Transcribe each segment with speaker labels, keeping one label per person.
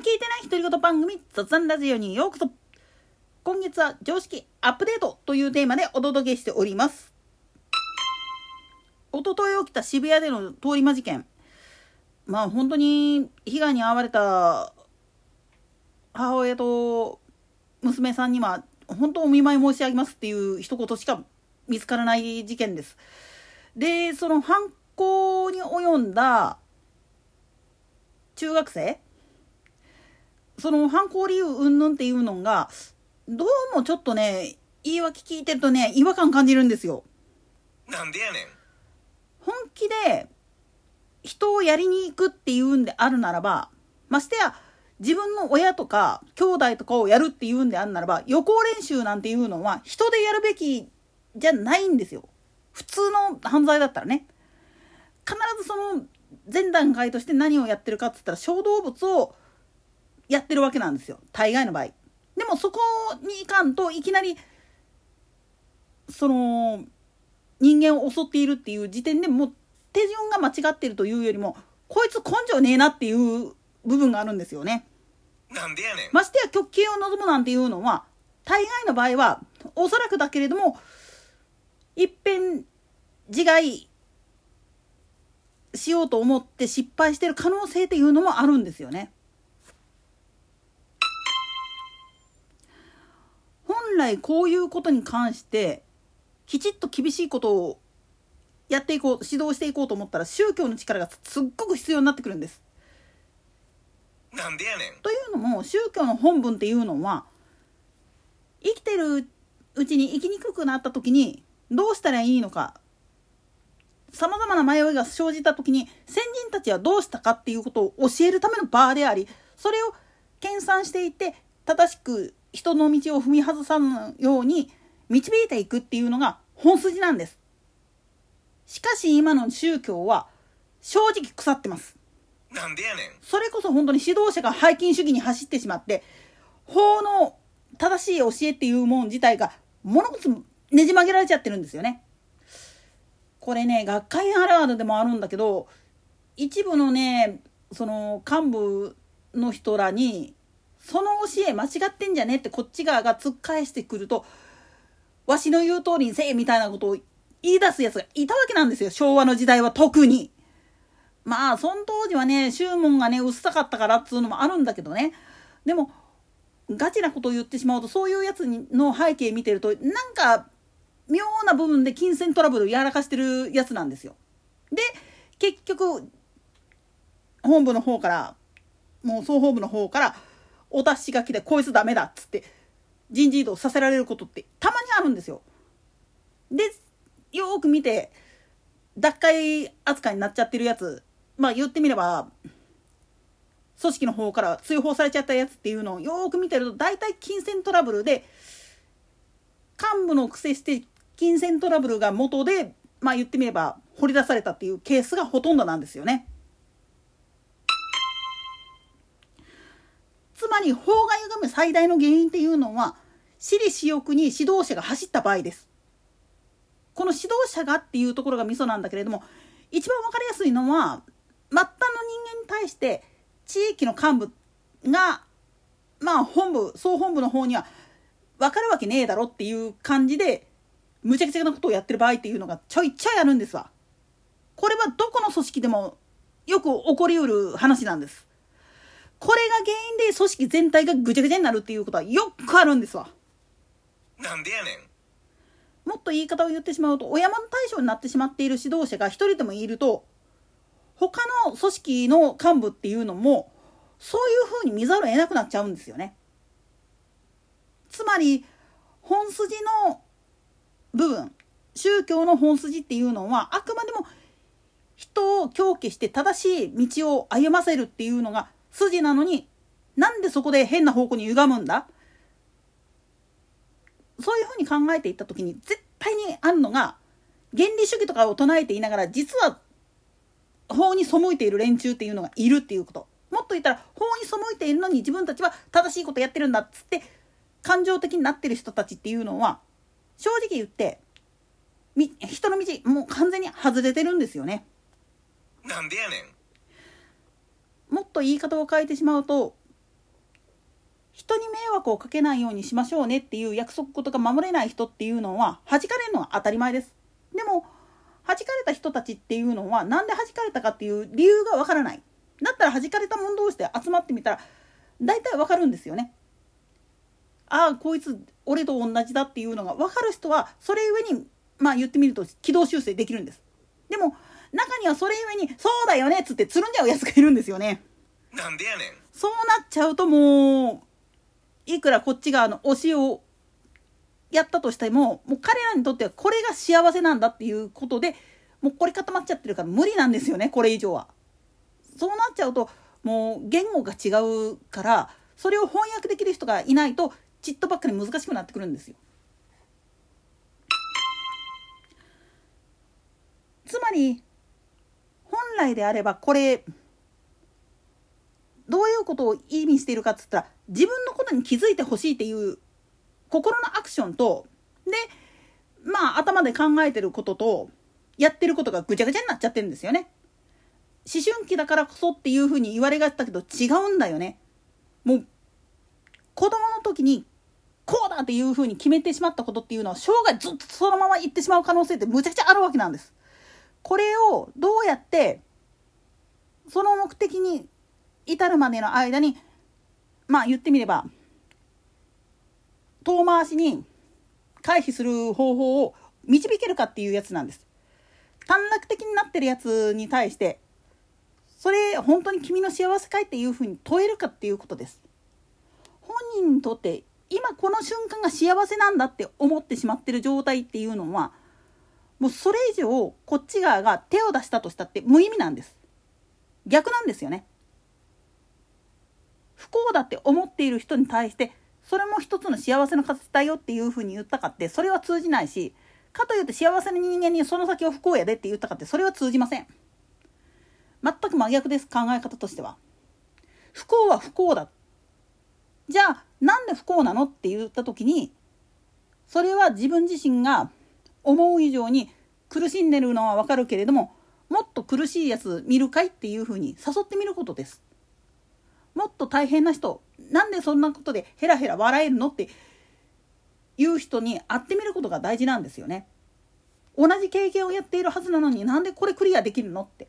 Speaker 1: 聞いてない独り言番組雑談ラジオにようこそ。今月は常識アップデートというテーマでお届けしております。一昨日起きた渋谷での通り魔事件。まあ本当に被害に遭われた母親と娘さんには本当お見舞い申し上げますっていう一言しか見つからない事件です。でその犯行に及んだ中学生その犯行理由云々っていうのがどうもちょっとね言い訳聞いてるとね違和感感じるんですよ。
Speaker 2: なんでやねん。
Speaker 1: 本気で人をやりに行くっていうんであるならばましてや自分の親とか兄弟とかをやるっていうんであるならば予行練習なんていうのは人でやるべきじゃないんですよ。普通の犯罪だったらね。必ずその前段階として何をやってるかっつったら小動物をやってるわけなんですよ大概の場合。でもそこにいかんといきなりその人間を襲っているっていう時点でもう手順が間違ってるというよりもこいつ根性ねえなっていう部分があるんですよね。
Speaker 2: なんでやねん。
Speaker 1: ましてや極刑を望むなんていうのは大概の場合はおそらくだけれどもいっぺん自害しようと思って失敗してる可能性っていうのもあるんですよね。来こういうことに関してきちっと厳しいことをやっていこう指導していこうと思ったら宗教の力がすっごく必要になってくるんです。
Speaker 2: なんでやねん。
Speaker 1: というのも宗教の本文っていうのは生きてるうちに生きにくくなった時にどうしたらいいのかさまざまな迷いが生じた時に先人たちはどうしたかっていうことを教えるための場でありそれを研鑽していって正しく人の道を踏み外さぬように導いていくっていうのが本筋なんです。しかし今の宗教は正直腐ってます。
Speaker 2: なんでやねん。
Speaker 1: それこそ本当に指導者が背筋主義に走ってしまって法の正しい教えっていうもん自体が物事ねじ曲げられちゃってるんですよね。これね学会あるあるでもあるんだけど一部のねその幹部の人らにその教え間違ってんじゃねってこっち側が突っ返してくるとわしの言う通りにせえみたいなことを言い出すやつがいたわけなんですよ昭和の時代は特に。まあその当時はね宗門がね薄かったからっつうのもあるんだけどねでもガチなことを言ってしまうとそういうやつの背景見てるとなんか妙な部分で金銭トラブルをやらかしてるやつなんですよ。で結局本部の方からもう総本部の方からお達し書きでこいつダメだっつって人事異動させられることってたまにあるんですよ。でよく見て脱会扱いになっちゃってるやつまあ言ってみれば組織の方から追放されちゃったやつっていうのをよく見てると大体金銭トラブルで幹部の癖して金銭トラブルが元でまあ言ってみれば掘り出されたっていうケースがほとんどなんですよね。まり法が歪む最大の原因っていうのは私利私欲に指導者が走った場合です。この指導者がっていうところがミソなんだけれども一番分かりやすいのは末端の人間に対して地域の幹部がまあ本部総本部の方には分かるわけねえだろっていう感じでむちゃくちゃなことをやってる場合っていうのがちょいちょいあるんですわ。これはどこの組織でもよく起こりうる話なんです。これが原因で組織全体がぐちゃぐちゃになるっていうことはよくあるんですわ。
Speaker 2: なんでやねん。
Speaker 1: もっと言い方を言ってしまうとお山の大将になってしまっている指導者が一人でもいると他の組織の幹部っていうのもそういうふうに見ざるを得なくなっちゃうんですよね。つまり本筋の部分宗教の本筋っていうのはあくまでも人を狂気して正しい道を歩ませるっていうのが筋なのになんでそこで変な方向に歪むんだ？そういうふうに考えていった時に絶対にあるのが原理主義とかを唱えていながら実は法に背いている連中っていうのがいるっていうこともっと言ったら法に背いているのに自分たちは正しいことやってるんだっつって感情的になってる人たちっていうのは正直言って人の道もう完全に外れてるんですよね。
Speaker 2: なんでやねん。
Speaker 1: もっと言い方を変えてしまうと人に迷惑をかけないようにしましょうねっていう約束とか守れない人っていうのは弾かれるのは当たり前です。でも弾かれた人たちっていうのは何で弾かれたかっていう理由がわからない。だったら弾かれた者同士で集まってみたら大体わかるんですよね。ああこいつ俺と同じだっていうのが分かる人はそれゆえにまあ言ってみると軌道修正できるんです。でも中にはそれゆえに「そうだよね」っつってつるんじゃうやつがいるんですよね。
Speaker 2: なんでやねん。
Speaker 1: そうなっちゃうともういくらこっち側の推しをやったとしてももう彼らにとってはこれが幸せなんだっていうことでもうこれ固まっちゃってるから無理なんですよねこれ以上は。そうなっちゃうともう言語が違うからそれを翻訳できる人がいないとちっとばっかり難しくなってくるんですよ。つまり本来であればこれどういうことを意味しているかっつったら自分のことに気づいてほしいっていう心のアクションとでまあ頭で考えてることとやってることがぐちゃぐちゃになっちゃってるんですよね。思春期だからこそっていうふうに言われがちだけど違うんだよね。もう子供の時にこうだっていうふうに決めてしまったことっていうのは生涯ずっとそのまま行ってしまう可能性ってむちゃくちゃあるわけなんです。これをどうやってその目的に至るまでの間にまあ言ってみれば遠回しに回避する方法を導けるかっていうやつなんです。短絡的になってるやつに対してそれ本当に君の幸せかいっていうふうに問えるかっていうことです。本人にとって今この瞬間が幸せなんだって思ってしまってる状態っていうのはもうそれ以上こっち側が手を出したとしたって無意味なんです。逆なんですよね。不幸だって思っている人に対してそれも一つの幸せの形だよっていうふうに言ったかってそれは通じないしかといって幸せな人間にその先を不幸やでって言ったかってそれは通じません。全く真逆です考え方としては。不幸は不幸だ。じゃあなんで不幸なのって言った時にそれは自分自身が思う以上に苦しんでるのはわかるけれどももっと苦しいやつ見るかいっていうふうに誘ってみることです。もっと大変な人なんでそんなことでヘラヘラ笑えるのっていう人に会ってみることが大事なんですよね。同じ経験をやっているはずなのになんでこれクリアできるのって。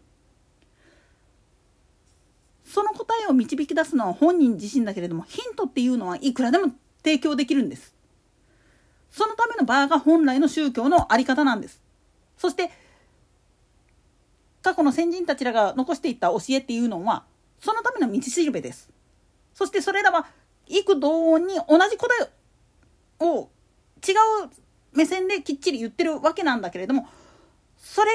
Speaker 1: その答えを導き出すのは本人自身だけれどもヒントっていうのはいくらでも提供できるんです。そのための場が本来の宗教の在り方なんです。そして過去の先人たちらが残していった教えっていうのはそのための道しるべです。そしてそれらは幾同音に同じ答えを違う目線できっちり言ってるわけなんだけれどもそれ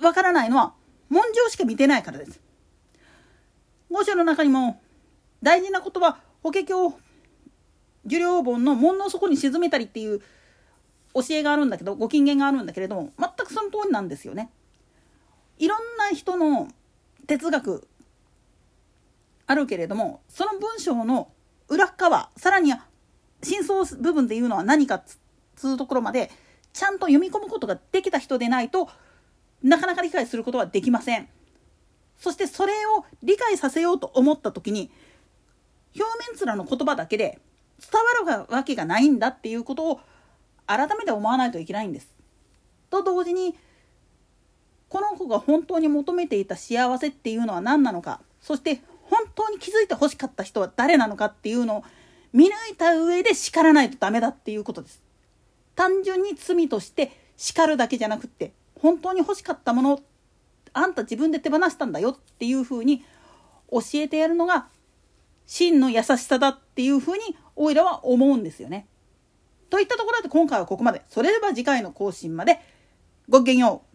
Speaker 1: がわからないのは文章しか見てないからです。五章の中にも大事なことは法華経受領本の門の底に沈めたりっていう教えがあるんだけどご金言があるんだけれども全くその通りなんですよね。いろん人の哲学あるけれどもその文章の裏側さらには真相部分っていうのは何かっつうところまでちゃんと読み込むことができた人でないとなかなか理解することはできません。そしてそれを理解させようと思った時に表面面の言葉だけで伝わるわけがないんだっていうことを改めて思わないといけないんです。と同時にこの子が本当に求めていた幸せっていうのは何なのかそして本当に気づいて欲しかった人は誰なのかっていうのを見抜いた上で叱らないとダメだっていうことです。単純に罪として叱るだけじゃなくって本当に欲しかったものあんた自分で手放したんだよっていうふうに教えてやるのが真の優しさだっていうふうにおいらは思うんですよね。といったところで今回はここまで。それでは次回の更新までごきげんよう。